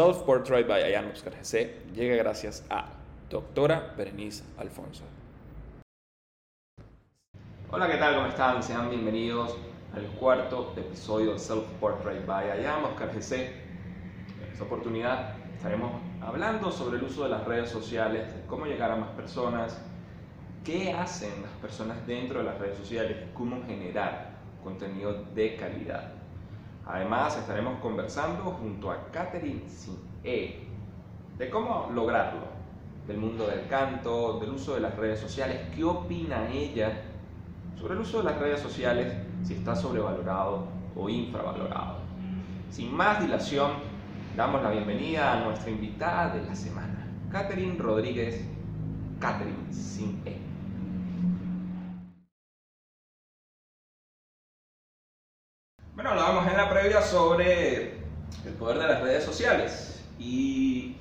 Self Portrait by Ayan GC llega gracias a Doctora Berenice Alfonso. Hola, ¿qué tal? ¿Cómo están? Sean bienvenidos al cuarto episodio de Self Portrait by Ayan GC. En esta oportunidad estaremos hablando sobre el uso de las redes sociales, cómo llegar a más personas, qué hacen las personas dentro de las redes sociales, cómo generar contenido de calidad. Además, estaremos conversando junto a Catherine E de cómo lograrlo, del mundo del canto, del uso de las redes sociales, qué opina ella sobre el uso de las redes sociales, si está sobrevalorado o infravalorado. Sin más dilación, damos la bienvenida a nuestra invitada de la semana, Catherine Rodríguez, Catherine Sin E. Bueno, hablábamos en la previa sobre el poder de las redes sociales y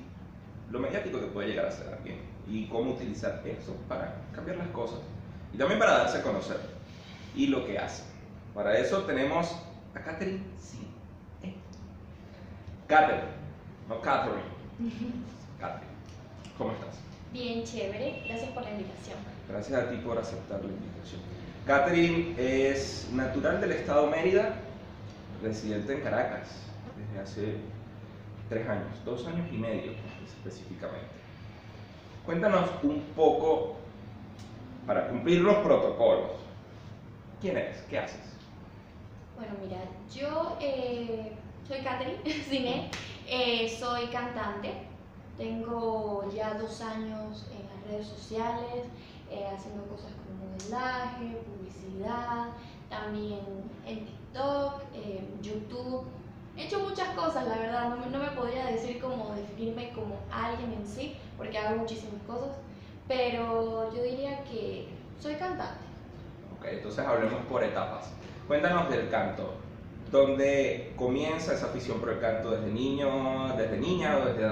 lo mediático que puede llegar a ser alguien y cómo utilizar eso para cambiar las cosas y también para darse a conocer y lo que hace. Para eso tenemos a Catherine sí. ¿Eh? Catherine, no Catherine. Catherine, ¿cómo estás? Bien, chévere. Gracias por la invitación. Gracias a ti por aceptar la invitación. Catherine es natural del estado Mérida, residente en Caracas desde hace tres años, dos años y medio específicamente. Cuéntanos un poco, para cumplir los protocolos, ¿quién eres? ¿Qué haces? Bueno, mira, yo eh, soy Catherine Cine, eh, soy cantante, tengo ya dos años en las redes sociales, eh, haciendo cosas como modelaje, publicidad, también en TikTok, YouTube. He hecho muchas cosas, la verdad, no, no me podría decir como definirme como alguien en sí, porque hago muchísimas cosas, pero yo diría que soy cantante. Ok, entonces hablemos por etapas. Cuéntanos del canto. ¿Dónde comienza esa afición por el canto? ¿Desde niño, desde niña o desde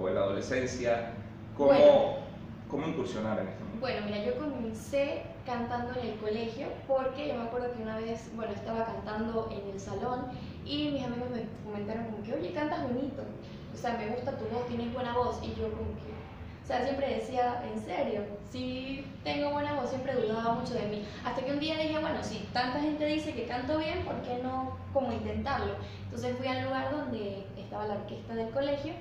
o en la adolescencia? ¿Cómo, Bueno. ¿Cómo incursionar en este mundo? Bueno, mira, yo comencé cantando en el colegio porque yo me acuerdo que una vez, bueno, estaba cantando en el salón y mis amigos me comentaron como que, oye, cantas bonito, o sea, me gusta tu voz, tienes buena voz y yo como que, o sea, siempre decía, en serio, si tengo buena voz, siempre dudaba mucho de mí, hasta que un día dije, bueno, si tanta gente dice que canto bien, ¿por qué no como intentarlo? Entonces fui al lugar donde estaba la orquesta del colegio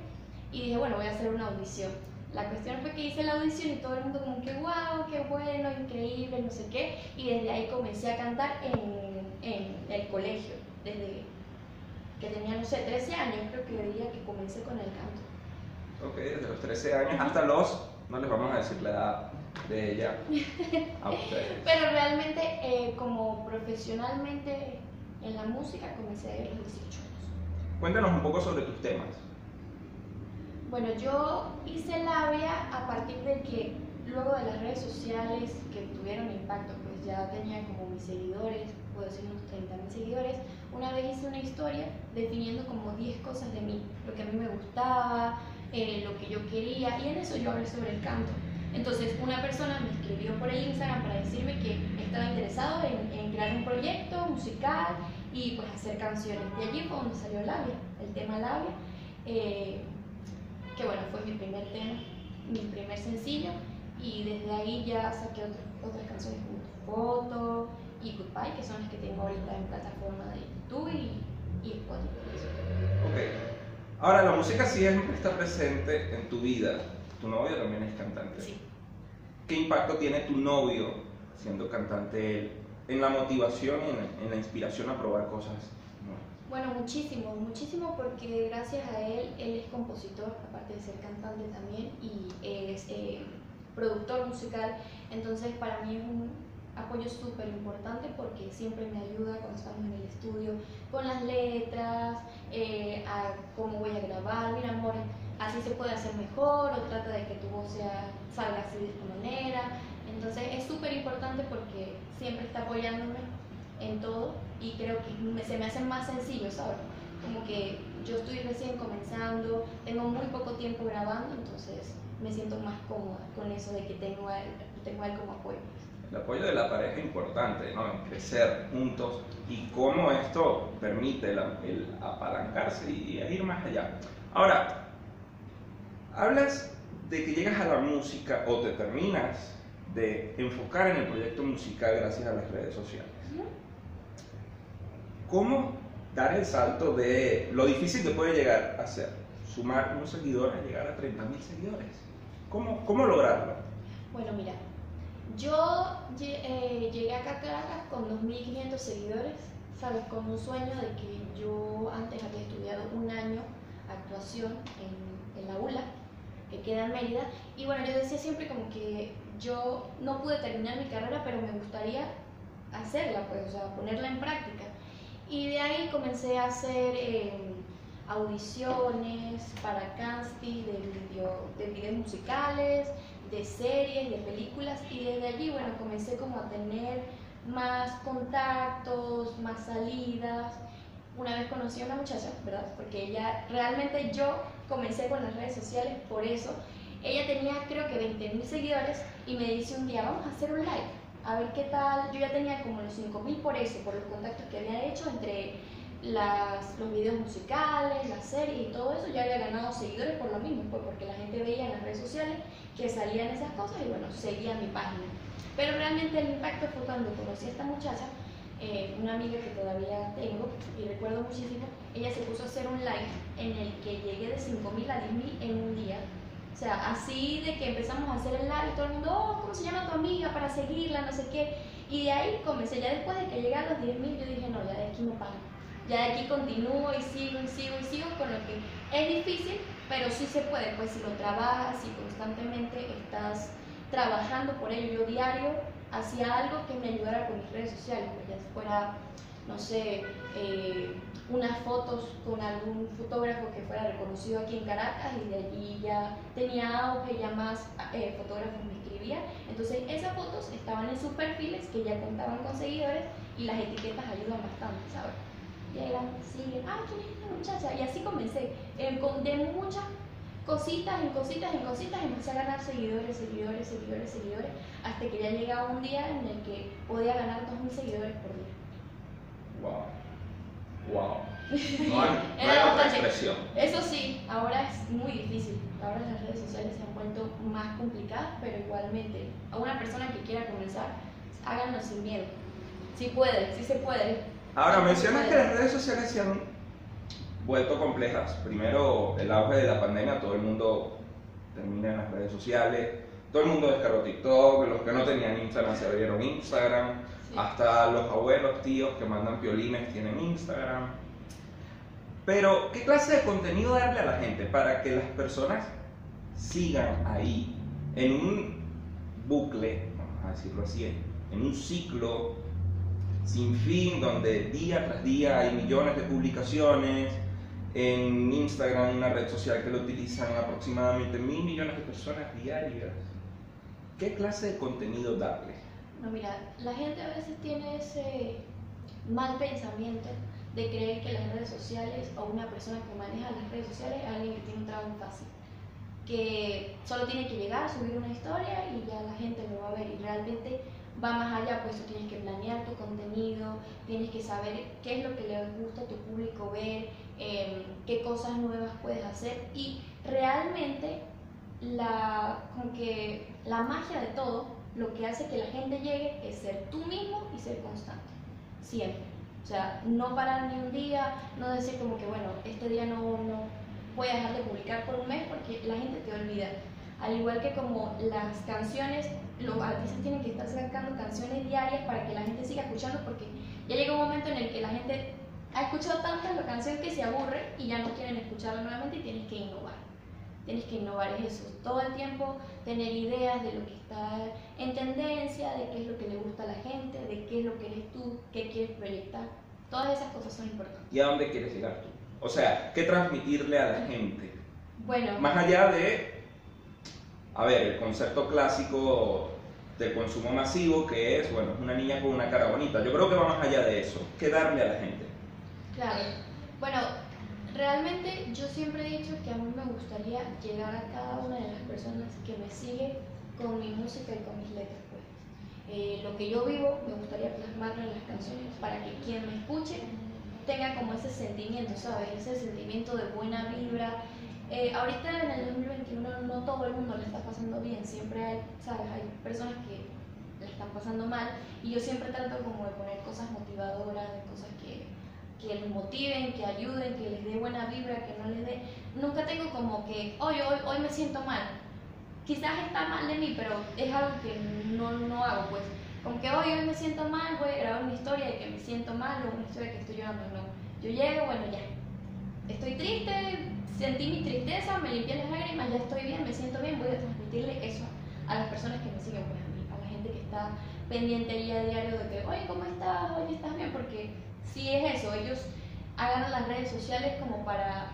y dije, bueno, voy a hacer una audición. La cuestión fue que hice la audición y todo el mundo como que, wow, qué bueno, increíble, no sé qué. Y desde ahí comencé a cantar en, en el colegio, desde que tenía, no sé, 13 años, creo que diría que comencé con el canto. Ok, desde los 13 años hasta los, no les vamos a decir la edad de ella a ustedes. Pero realmente, eh, como profesionalmente en la música, comencé a los 18 años. Cuéntanos un poco sobre tus temas. Bueno, yo hice labia a partir de que luego de las redes sociales que tuvieron impacto, pues ya tenía como mis seguidores, puedo decir unos 30 mil seguidores, una vez hice una historia definiendo como 10 cosas de mí, lo que a mí me gustaba, eh, lo que yo quería, y en eso yo hablé sobre el canto. Entonces una persona me escribió por el Instagram para decirme que estaba interesado en, en crear un proyecto musical y pues hacer canciones. De allí fue donde salió Labia, el tema Labia. eh, que bueno, fue mi primer tema, mi primer sencillo, y desde ahí ya saqué otro- otras canciones como Foto y Goodbye, que son las que tengo ahorita en plataforma de YouTube y, y Spotify. Ok. Ahora, la música siempre está presente en tu vida. Tu novio también es cantante. Sí. ¿Qué impacto tiene tu novio, siendo cantante él, en la motivación y en, en la inspiración a probar cosas? Bueno, muchísimo, muchísimo porque gracias a él, él es compositor, aparte de ser cantante también, y es eh, productor musical, entonces para mí es un apoyo súper importante porque siempre me ayuda cuando estamos en el estudio con las letras, eh, a cómo voy a grabar, mira amor, así se puede hacer mejor, o trata de que tu voz sea, salga así de esta manera, entonces es súper importante porque siempre está apoyándome en todo y creo que se me hace más sencillo, ¿sabes? Como que yo estoy recién comenzando, tengo muy poco tiempo grabando, entonces me siento más cómoda con eso de que tengo a él, tengo a él como apoyo. El apoyo de la pareja es importante, ¿no? En crecer juntos y cómo esto permite la- el apalancarse y ir más allá. Ahora, Hablas de que llegas a la música o te terminas de enfocar en el proyecto musical gracias a las redes sociales. ¿Cómo dar el salto de lo difícil que puede llegar a ser sumar unos seguidores llegar a 30.000 seguidores? ¿Cómo, ¿Cómo lograrlo? Bueno, mira, yo eh, llegué acá a Caracas con 2.500 seguidores, ¿sabes? Con un sueño de que yo antes había estudiado un año actuación en, en la ULA, que queda en Mérida, y bueno, yo decía siempre como que yo no pude terminar mi carrera, pero me gustaría hacerla, pues, o sea, ponerla en práctica. Y de ahí comencé a hacer eh, audiciones para casting de, video, de videos musicales, de series, de películas, y desde allí, bueno, comencé como a tener más contactos, más salidas. Una vez conocí a una muchacha, ¿verdad? Porque ella, realmente yo comencé con las redes sociales por eso. Ella tenía creo que 20.000 seguidores y me dice un día, vamos a hacer un live, a ver qué tal. Yo ya tenía como los 5.000 por eso, por los contactos que había hecho entre las, los videos musicales, las series y todo eso. Ya había ganado seguidores por lo mismo, pues porque la gente veía en las redes sociales que salían esas cosas y bueno, seguía mi página. Pero realmente el impacto fue cuando conocí a esta muchacha, eh, una amiga que todavía tengo y recuerdo muchísimo, ella se puso a hacer un live en el que llegué de 5.000 a 10.000 en un día. O sea, así de que empezamos a hacer el live, todo el mundo, oh, ¿cómo se llama tu amiga para seguirla? No sé qué. Y de ahí comencé, ya después de que llegué a los 10.000, yo dije, no, ya de aquí no paro. Ya de aquí continúo y sigo y sigo y sigo, con lo que es difícil, pero sí se puede, pues si lo trabajas y constantemente estás trabajando por ello, yo diario hacía algo que me ayudara con mis redes sociales, pues ya fuera, no sé, eh, unas fotos con algún fotógrafo que fuera reconocido aquí en Caracas y de allí ya tenía auge, ya más eh, fotógrafos me escribían. Entonces esas fotos estaban en sus perfiles que ya contaban con seguidores y las etiquetas ayudan bastante, ¿sabes? Llegan, siguen, ah, ¿quién es esta muchacha? Y así comencé, eh, de muchas cositas en cositas en cositas, empecé a ganar seguidores, seguidores, seguidores, seguidores, hasta que ya llegaba un día en el que podía ganar 2.000 seguidores por día. Wow. Wow. No hay, otra expresión. Eso sí, ahora es muy difícil. Ahora las redes sociales se han vuelto más complicadas, pero igualmente, a una persona que quiera comenzar, háganlo sin miedo. Si sí puede, sí se puede. Ahora, mencionas que las redes sociales se han vuelto complejas. Primero, el auge de la pandemia, todo el mundo termina en las redes sociales, todo el mundo descargó TikTok, los que no tenían Instagram se abrieron Instagram, hasta los abuelos, tíos que mandan piolines tienen Instagram. Pero, ¿qué clase de contenido darle a la gente para que las personas sigan ahí en un bucle, vamos a decirlo así, en un ciclo sin fin donde día tras día hay millones de publicaciones, en Instagram, una red social que lo utilizan aproximadamente mil millones de personas diarias. ¿Qué clase de contenido darle? No, mira, la gente a veces tiene ese mal pensamiento de creer que las redes sociales o una persona que maneja las redes sociales es alguien que tiene un trabajo fácil. Que solo tiene que llegar, subir una historia y ya la gente lo va a ver. Y realmente va más allá, pues tú tienes que planear tu contenido, tienes que saber qué es lo que le gusta a tu público ver, em, qué cosas nuevas puedes hacer y realmente la, con que la magia de todo, lo que hace que la gente llegue es ser tú mismo y ser constante, siempre. O sea, no parar ni un día, no decir como que, bueno, este día no, no voy a dejar de publicar por un mes porque la gente te olvida. Al igual que como las canciones, los artistas tienen que estar sacando canciones diarias para que la gente siga escuchando porque ya llega un momento en el que la gente ha escuchado tantas la canción que se aburre y ya no quieren escucharla nuevamente y tienes que innovar. Tienes que innovar eso, todo el tiempo tener ideas de lo que está en tendencia, de qué es lo que le gusta a la gente, de qué es lo que eres tú, qué quieres proyectar. Todas esas cosas son importantes. ¿Y a dónde quieres llegar tú? O sea, ¿qué transmitirle a la gente? Bueno. Más allá de a ver, el concepto clásico del consumo masivo, que es, bueno, una niña con una cara bonita. Yo creo que va más allá de eso, ¿qué darle a la gente? Claro, bueno, realmente yo siempre he dicho que a mí me gustaría llegar a cada una de las personas que me siguen con mi música y con mis letras. Pues. Eh, lo que yo vivo me gustaría plasmarlo en las canciones para que quien me escuche tenga como ese sentimiento, ¿sabes? Ese sentimiento de buena vibra, eh, ahorita en el 2021 no todo el mundo le está pasando bien, siempre hay, ¿sabes? Hay personas que le están pasando mal y yo siempre trato como de poner cosas motivadoras, de cosas que, que les motiven, que ayuden, que les dé buena vibra, que no les dé... Nunca tengo como que, hoy, hoy, hoy me siento mal. Quizás está mal de mí, pero es algo que no, no hago, pues. Como que hoy, hoy me siento mal, voy a grabar una historia de que me siento mal o una historia que estoy llorando, no. Yo llego, bueno, ya. Estoy triste, sentí mi tristeza, me limpié las lágrimas, ya estoy bien, me siento bien, voy a transmitirle eso a las personas que me siguen, pues a mí, a la gente que está pendiente ahí a diario de que, oye, ¿cómo estás? Oye, ¿estás bien? Porque si es eso, ellos hagan las redes sociales como para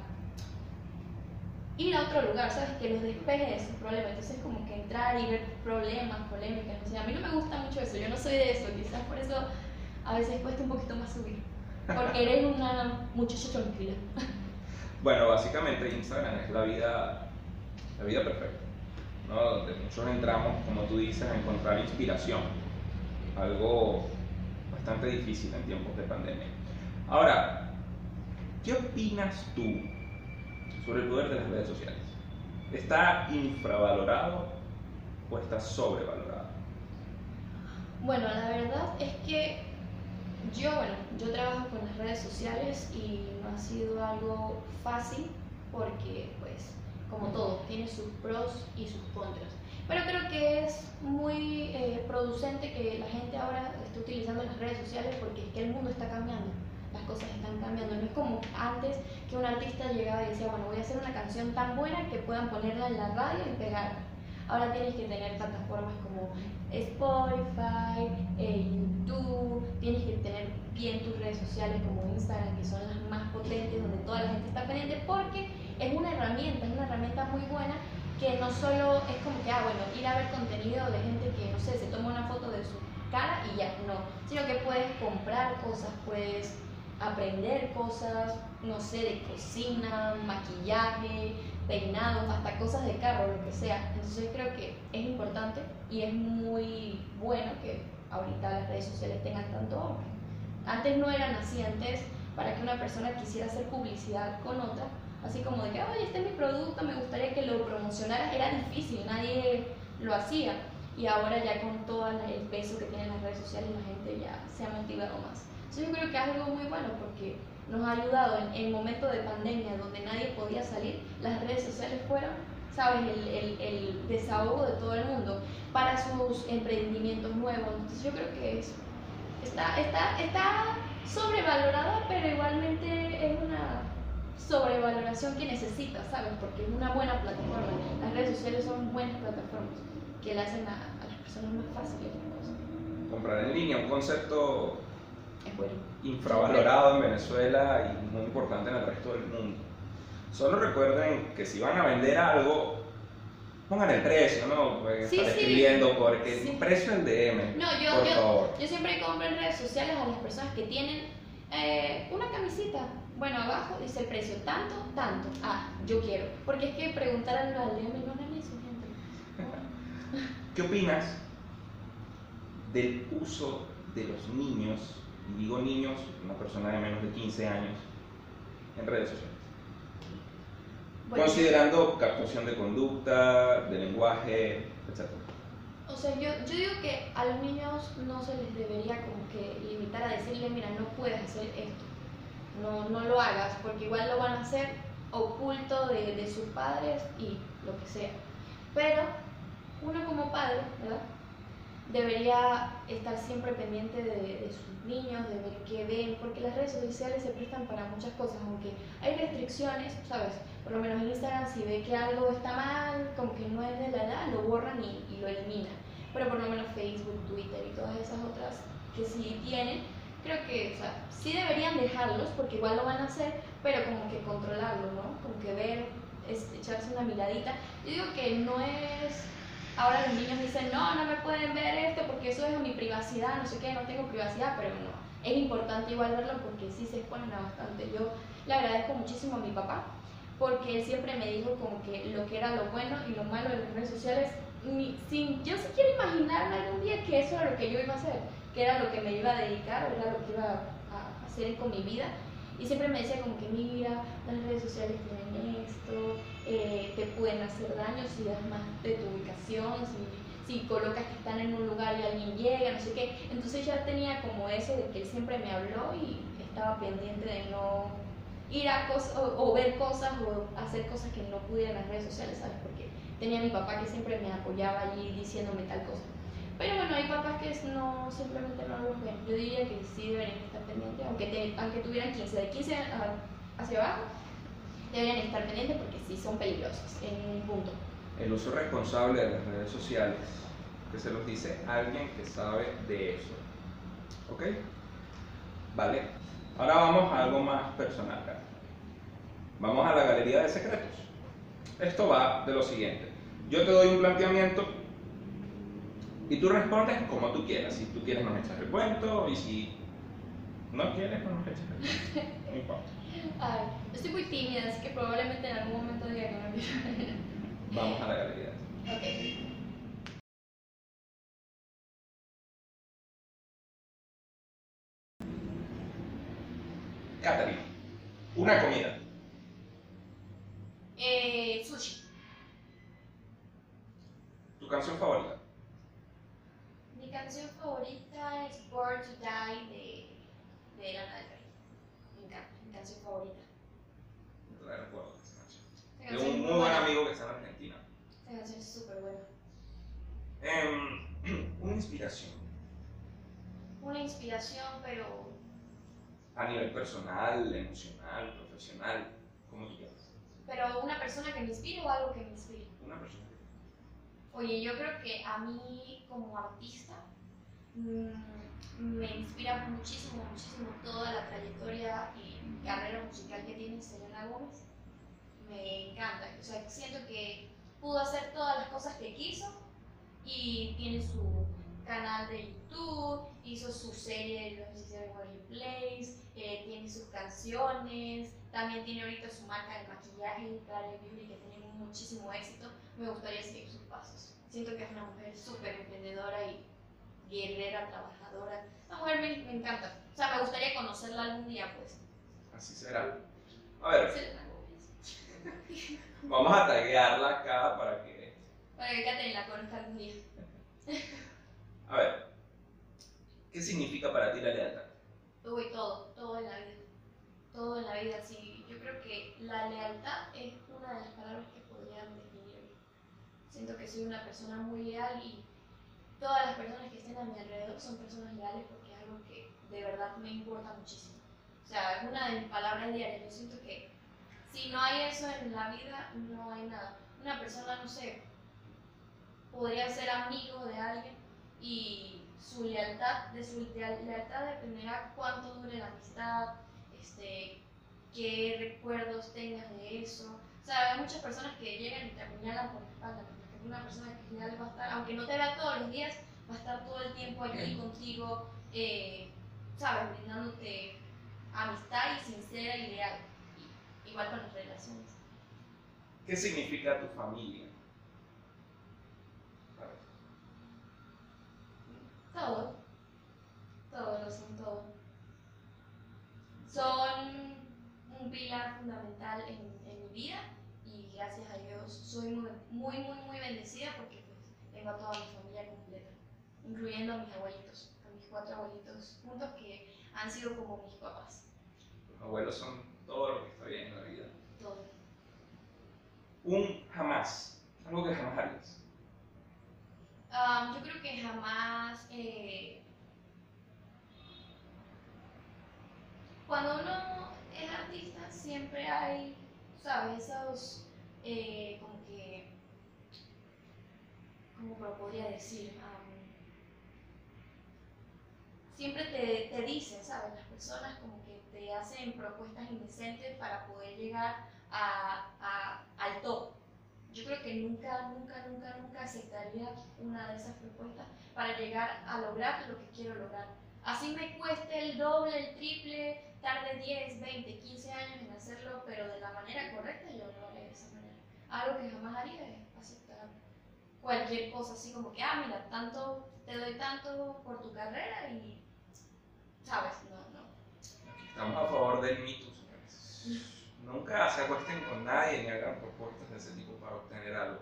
ir a otro lugar, ¿sabes? Que los despeje de sus problemas. Entonces, como que entrar y ver problemas, polémicas, no sé. A mí no me gusta mucho eso, yo no soy de eso, quizás por eso a veces cuesta un poquito más subir. Porque eres una muchacha tranquila. Bueno, básicamente Instagram es la vida, la vida perfecta, ¿no? Donde muchos entramos, como tú dices, a encontrar inspiración. Algo bastante difícil en tiempos de pandemia. Ahora, ¿qué opinas tú sobre el poder de las redes sociales? ¿Está infravalorado o está sobrevalorado? Bueno, la verdad es que yo, bueno, yo trabajo con las redes sociales y no ha sido algo fácil porque, pues, como todo, tiene sus pros y sus contras. Pero creo que es muy eh, producente que la gente ahora esté utilizando las redes sociales porque es que el mundo está cambiando, las cosas están cambiando. No es como antes que un artista llegaba y decía, bueno, voy a hacer una canción tan buena que puedan ponerla en la radio y pegarla. Ahora tienes que tener plataformas como Spotify, eh, YouTube, tienes que tener bien tus redes sociales como Instagram, que son las más potentes, donde toda la gente está pendiente, porque es una herramienta, es una herramienta muy buena que no solo es como que, ah, bueno, ir a ver contenido de gente que, no sé, se toma una foto de su cara y ya, no, sino que puedes comprar cosas, puedes aprender cosas, no sé, de cocina, maquillaje, peinado, hasta cosas de carro, lo que sea. Entonces creo que es importante y es muy bueno que ahorita las redes sociales tengan tanto hombre. Antes no eran así, antes para que una persona quisiera hacer publicidad con otra, así como de que, oye, este es mi producto, me gustaría que lo promocionara, era difícil, nadie lo hacía. Y ahora ya con todo el peso que tienen las redes sociales, la gente ya se ha motivado más. Entonces yo creo que es algo muy bueno porque nos ha ayudado en, en momentos de pandemia donde nadie podía salir, las redes sociales fueron ¿sabes? El, el, el, desahogo de todo el mundo para sus emprendimientos nuevos. Entonces yo creo que es, está, está, está sobrevalorada, pero igualmente es una sobrevaloración que necesita, ¿sabes? Porque es una buena plataforma. Las redes sociales son buenas plataformas que le hacen a, a las personas más fáciles. Comprar en línea, un concepto infravalorado en Venezuela y muy importante en el resto del mundo. Solo recuerden que si van a vender algo, pongan el precio, ¿no? Porque sí, escribiendo porque el precio en DM. No, yo, yo, yo, siempre compro en redes sociales a las personas que tienen eh, una camisita. Bueno, abajo dice el precio, tanto, tanto. Ah, yo quiero. Porque es que preguntar al DM no es eso, gente. ¿Qué opinas del uso de los niños y digo niños, una persona de menos de 15 años, en redes sociales. Considerando captación de conducta, de lenguaje, etc. O sea, yo, yo digo que a los niños no se les debería como que limitar a decirle, mira, no puedes hacer esto, no, no lo hagas, porque igual lo van a hacer oculto de, de sus padres y lo que sea. Pero uno como padre, ¿verdad? debería estar siempre pendiente de, sus niños, de ver qué ven, porque las redes sociales se prestan para muchas cosas, aunque hay restricciones, ¿sabes? Por lo menos en Instagram si ve que algo está mal, como que no es de la edad, lo borran y, lo eliminan. Pero por lo menos Facebook, Twitter y todas esas otras que sí tienen, creo que, o sea, sí deberían dejarlos, porque igual lo van a hacer, pero como que controlarlo, ¿no? Como que ver, echarse una miradita. Yo digo que no es Ahora los niños dicen, no, no me pueden ver esto porque eso es mi privacidad, no sé qué, no tengo privacidad, pero no. Es importante igual verlo porque sí se exponen a bastante. Yo le agradezco muchísimo a mi papá porque él siempre me dijo como que lo que era lo bueno y lo malo de las redes sociales, sin, yo sí quiero imaginarme algún día que eso era lo que yo iba a hacer, que era lo que me iba a dedicar, era lo que iba a hacer con mi vida. Y siempre me decía como que mira, las redes sociales tienen esto, eh, te pueden hacer daño si das más de tu ubicación, si, si colocas que están en un lugar y alguien llega, no sé qué. Entonces ya tenía como eso de que él siempre me habló y estaba pendiente de no ir a cosas o, ver cosas o hacer cosas que no pudiera en las redes sociales, ¿sabes? Porque tenía a mi papá que siempre me apoyaba allí diciéndome tal cosa. Pero bueno, hay papás que no, simplemente no los ven. Yo diría que sí deberían estar pendientes, aunque, aunque tuvieran 15, de 15 hacia abajo, deberían estar pendientes porque sí son peligrosos en un punto. El uso responsable de las redes sociales, que se los dice alguien que sabe de eso. ¿Ok? Vale. Ahora vamos a algo más personal. Vamos a la galería de secretos. Esto va de lo siguiente. Yo te doy un planteamiento y tú respondes como tú quieras. Si tú quieres nos echas el cuento y si no quieres no nos echas el cuento. No importa. Ay, estoy muy tímida, así que probablemente en algún momento diga que no. Vamos a la galería. Ok. Catherine, una comida. ¿Tu canción favorita? Mi canción favorita es Born to Die de, de Lana del Rey. Me encanta, mi canción favorita. No te recuerdo esa canción. De un muy buen amigo que está en Argentina. Esta canción es súper buena. Em, una inspiración. Una inspiración, pero A nivel personal, emocional, profesional, como tú quieras. pero una persona que me inspire o algo que me inspire. Una persona. Oye, yo creo que a mí como artista mm, me inspira muchísimo, muchísimo toda la trayectoria y carrera musical que tiene Selena Gómez. Me encanta, o sea, siento que pudo hacer todas las cosas que quiso y tiene su canal de YouTube, hizo su serie Los Hicieron Place, eh, tiene sus canciones, también tiene ahorita su marca de maquillaje, Clara Beauty, que tiene muchísimo éxito. Me gustaría seguir sus pasos. Siento que es una mujer súper emprendedora y guerrera, trabajadora. Una mujer me, me encanta. O sea, me gustaría conocerla algún día, pues. Así será. A ver, vamos a taguearla acá para que. Para que Katherine la conozca algún día. A ver, ¿qué significa para ti la lealtad? Uy, todo, todo en la vida. Todo en la vida, sí. Yo creo que la lealtad es una de las palabras que. Siento que soy una persona muy leal y todas las personas que estén a mi alrededor son personas leales porque es algo que de verdad me importa muchísimo. O sea, es una de mis palabras diarias. Yo siento que si no hay eso en la vida, no hay nada. Una persona, no sé, podría ser amigo de alguien y su lealtad, de su leal- lealtad dependerá cuánto dure la amistad, este, qué recuerdos tengas de eso. O sea, hay muchas personas que llegan y te apuñalan por la espalda, una persona que es leal va a estar, aunque no te vea todos los días, va a estar todo el tiempo allí contigo, eh, ¿sabes? Brindándote amistad y sincera y leal. Igual con las relaciones. ¿Qué significa tu familia? Todo. Todo, lo son todo. Son un pilar fundamental en, en mi vida gracias a Dios soy muy, muy, muy, muy bendecida porque pues, tengo a toda mi familia completa, incluyendo a mis abuelitos, a mis cuatro abuelitos juntos que han sido como mis papás. Los abuelos son todo lo que está bien en la vida. Todo. Un jamás, algo que jamás harías. Am, yo creo que jamás. eh, cuando uno es artista, siempre hay, ¿sabes? Esos. Eh, como que. ¿Cómo lo podría decir? Am, siempre te, te dicen, ¿sabes? Las personas como que te hacen propuestas indecentes para poder llegar a, a- al top. Yo creo que nunca, nunca, nunca, nunca aceptaría una de esas propuestas para llegar a lograr lo que quiero lograr. Así me cueste el doble, el triple, tarde 10, 20, 15 años en hacerlo, pero de la manera correcta yo lo haré esa manera. Algo que jamás haría es aceptar cualquier cosa así como que, ah, mira, tanto, te doy tanto por tu carrera y, ¿sabes? No, no. Aquí estamos a favor del mitos. nunca se acuesten con nadie ni hagan propuestas de ese tipo para obtener algo.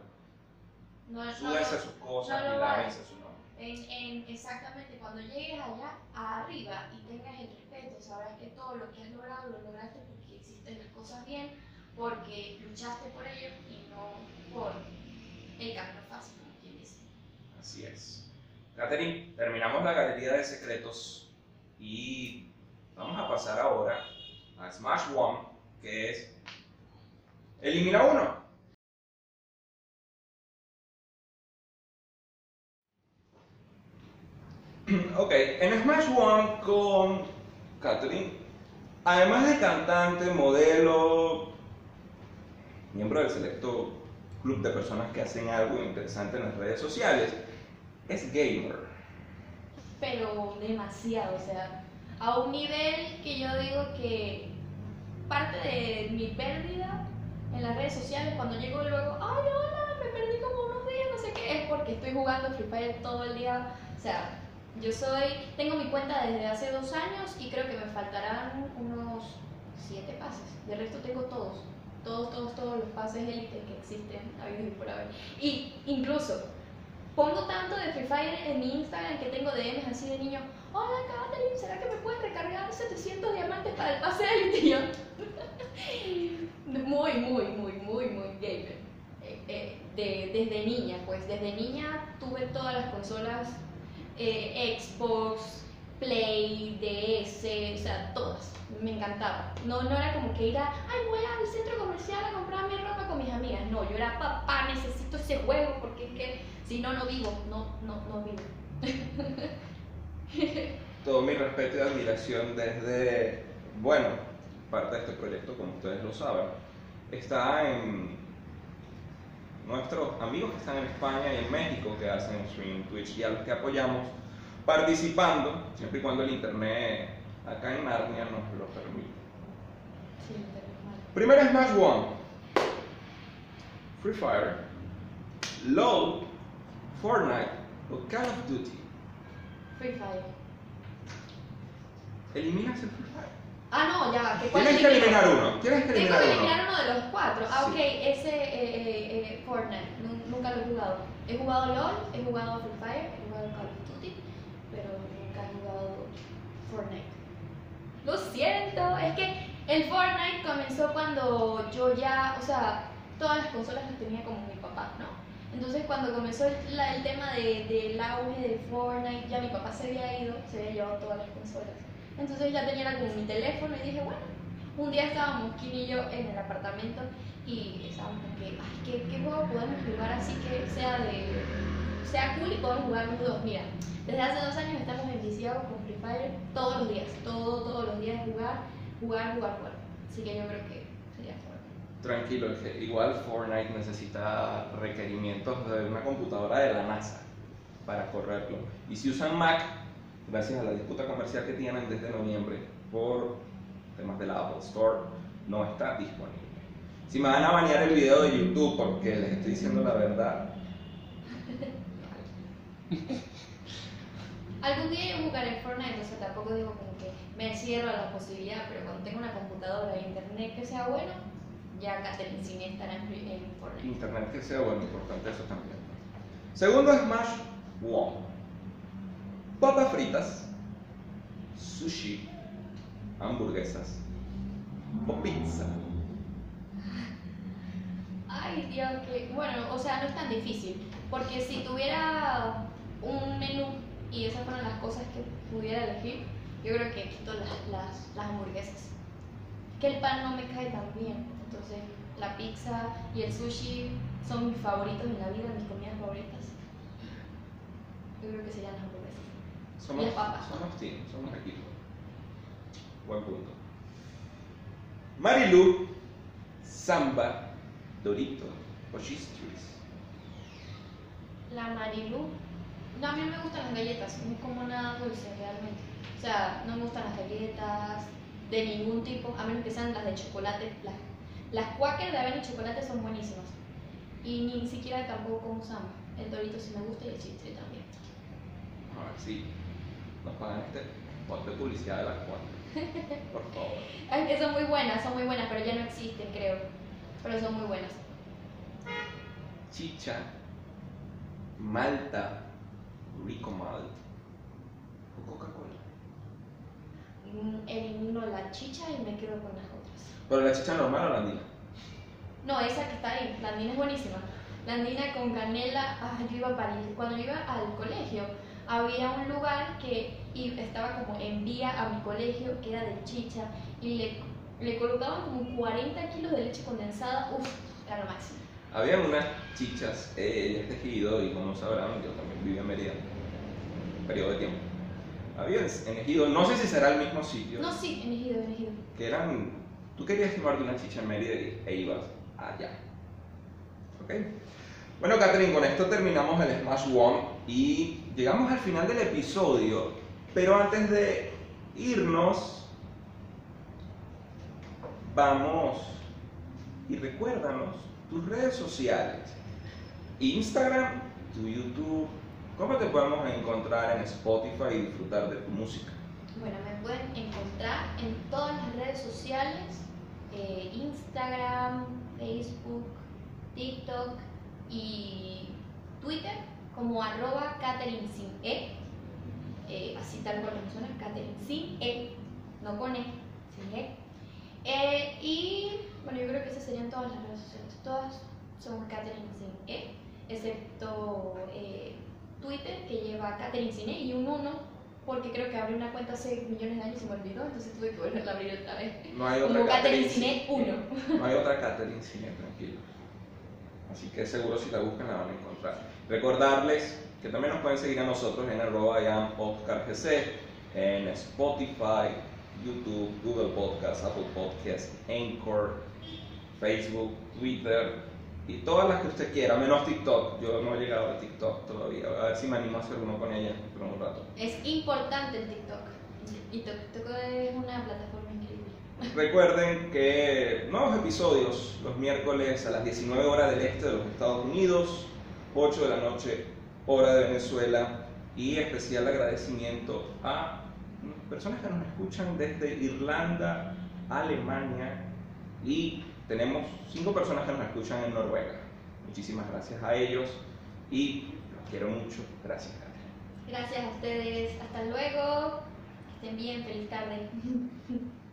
No, no, Súbense sus cosas no lo y lávense su nombre. En, en exactamente cuando llegues allá arriba y tengas el respeto, sabrás que todo lo que has logrado lo lograste porque hiciste las cosas bien, porque luchaste por ello y no por el camino fácil, como. Así es. Catherine, terminamos la galería de secretos y vamos a pasar ahora a Smash One, que es elimina uno. Ok, en Smash One con Catherine, además de cantante, modelo, miembro del selecto club de personas que hacen algo interesante en las redes sociales, es gamer. Pero demasiado, o sea, a un nivel que yo digo que parte de mi pérdida en las redes sociales, cuando llego luego, ay, hola, me perdí como unos días, no sé qué, es porque estoy jugando Free Fire todo el día, o sea, yo soy, tengo mi cuenta desde hace dos años y creo que me faltarán unos siete pases. De resto tengo todos, todos, todos, todos los pases élites que existen, habidos y por haber. Y incluso pongo tanto de Free Fire en mi Instagram que tengo DMs así de niños, hola Katherine, ¿será que me puedes recargar 700 diamantes para el pase élite? Yo, muy, muy, muy, muy, muy gamer. Eh, eh, de- desde niña, pues desde niña tuve todas las consolas eh, Xbox, Play, DS, o sea, todas. Me encantaba. No, no era como que ir a, ay, voy al centro comercial a comprar mi ropa con mis amigas. No, yo era, papá, necesito ese juego porque es que si no, no vivo. No, no, no vivo. Todo mi respeto y admiración desde, bueno, parte de este proyecto, como ustedes lo saben, está en nuestros amigos que están en España y en México que hacen streaming Twitch y a los que apoyamos participando, siempre y cuando el internet acá en Narnia nos lo permite. Sí, pero es malo. Primer Smash One. Free Fire, LOL, Fortnite o Call of Duty. Free Fire. Eliminas el Free Fire. Ah, no, ya. ¿que Tienes que eliminar uno. Tienes que Tengo eliminar que uno. eliminar uno de los cuatro. Ah, Sí. ok, ese eh, eh, eh, Fortnite. Nu- Nunca lo he jugado. He jugado LOL, he jugado Free Fire, he jugado Call of Duty, pero nunca he jugado Fortnite. Lo siento, es que el Fortnite comenzó cuando yo ya, o sea, todas las consolas las tenía como mi papá, ¿no? Entonces cuando comenzó el, la- el tema de- del auge de Fortnite, ya mi papá se había ido, se había llevado todas las consolas. Entonces ya tenía como mi teléfono y dije, bueno, un día estábamos Kim y yo en el apartamento y estábamos como que, ay, ¿qué, qué juego podemos jugar así que sea de sea cool y podamos jugar los dos? Mira, desde hace dos años estamos enviciados con Free Fire todos los días, todo, todos los días jugar, jugar, jugar, jugar. Así que yo creo que sería Fortnite. Tranquilo, igual Fortnite necesita requerimientos de una computadora de la NASA para correrlo. Y si usan Mac, gracias a la disputa comercial que tienen desde noviembre por temas de la Apple Store, no está disponible. Si me van a banear el video de YouTube porque les estoy diciendo la verdad, Algún día yo jugaré Fortnite, o sea, tampoco digo como que me cierro a la posibilidad, pero cuando tengo una computadora e internet que sea bueno, ya Catherine Cine estará en, en Fortnite. internet que sea bueno, importante eso también. Segundo Smash One. Papas fritas, sushi, hamburguesas o pizza. Ay, Dios, que bueno, o sea, no es tan difícil, porque si tuviera un menú y esas fueron las cosas que pudiera elegir, yo creo que quito las, las, las hamburguesas. Que el pan no me cae tan bien, entonces la pizza y el sushi son mis favoritos en la vida, mis comidas favoritas. Yo creo que serían las hamburguesas. Somos, Y las papas. somos team, somos equipo. Buen punto. Marilu, Samba, Dorito o Cheese. La Marilu. No, a mí no me gustan las galletas, no como nada dulce realmente. O sea, no me gustan las galletas de ningún tipo, a menos que sean las de chocolate. Las, las Quaker de avena y chocolate son buenísimas. Y ni siquiera tampoco samba. El dorito sí me gusta y el chiste también. A ver si nos pagan este Ponte publicidad de la cual. Por favor. Ay, que son muy buenas, son muy buenas, pero ya no existen, creo. Pero son muy buenas. Chicha, Malta, Rico Malt o Coca-Cola. Mm, Elimino la chicha y me quedo con las otras. Pero la chicha normal o la andina. No, esa que está ahí, la andina es buenísima. La andina con canela, ah, yo iba a París. Cuando iba al colegio, había un lugar que estaba como en vía a mi colegio, que era de chicha, y le, le colocaban como 40 kilos de leche condensada. Uf, era lo máximo. Había unas chichas eh, Ejido, y como sabrán, yo también vivía en Mérida, un periodo de tiempo. Había en Ejido, no sé si será el mismo sitio, No, sí, en Ejido, en Ejido. que eran, tú querías tomarte una chicha en Mérida e ibas allá. ¿Ok? Bueno, Catherine, con esto terminamos el Smash One y llegamos al final del episodio, pero antes de irnos, vamos y recuérdanos tus redes sociales, Instagram, tu YouTube, ¿cómo te podemos encontrar en Spotify y disfrutar de tu música? Bueno, me pueden encontrar en todas las redes sociales, eh, Instagram, Facebook, TikTok y Twitter como arroba Catherine sin E, eh, así tal cual como suena, Catherine sin E, no con E, sin E. Eh, y bueno, yo creo que esas serían todas las redes sociales, todas son Catherine sin E, excepto Twitter que lleva Catherine sin E y un 1 porque creo que abrí una cuenta hace millones de años y se me olvidó, entonces tuve que volverla a abrir otra vez. No hay otra Como Catherine Cine 1. No hay otra Catherine Cine, tranquilo. Así que seguro si la buscan la van a encontrar. Recordarles que también nos pueden seguir a nosotros en arroba en Spotify, YouTube, Google Podcasts, Apple Podcasts, Anchor, Facebook, Twitter y todas las que usted quiera, menos TikTok. Yo no he llegado a TikTok todavía. A ver si me animo a hacer uno con ella por un rato. Es importante el TikTok. Y TikTok es una plataforma increíble. Recuerden que nuevos episodios los miércoles a las 19 horas del este de los Estados Unidos, 8 de la noche hora de Venezuela y especial agradecimiento a personas que nos escuchan desde Irlanda, Alemania y tenemos 5 personas que nos escuchan en Noruega. Muchísimas gracias a ellos y los quiero mucho. Gracias. Gracias a ustedes. Hasta luego. Que estén bien. Feliz tarde.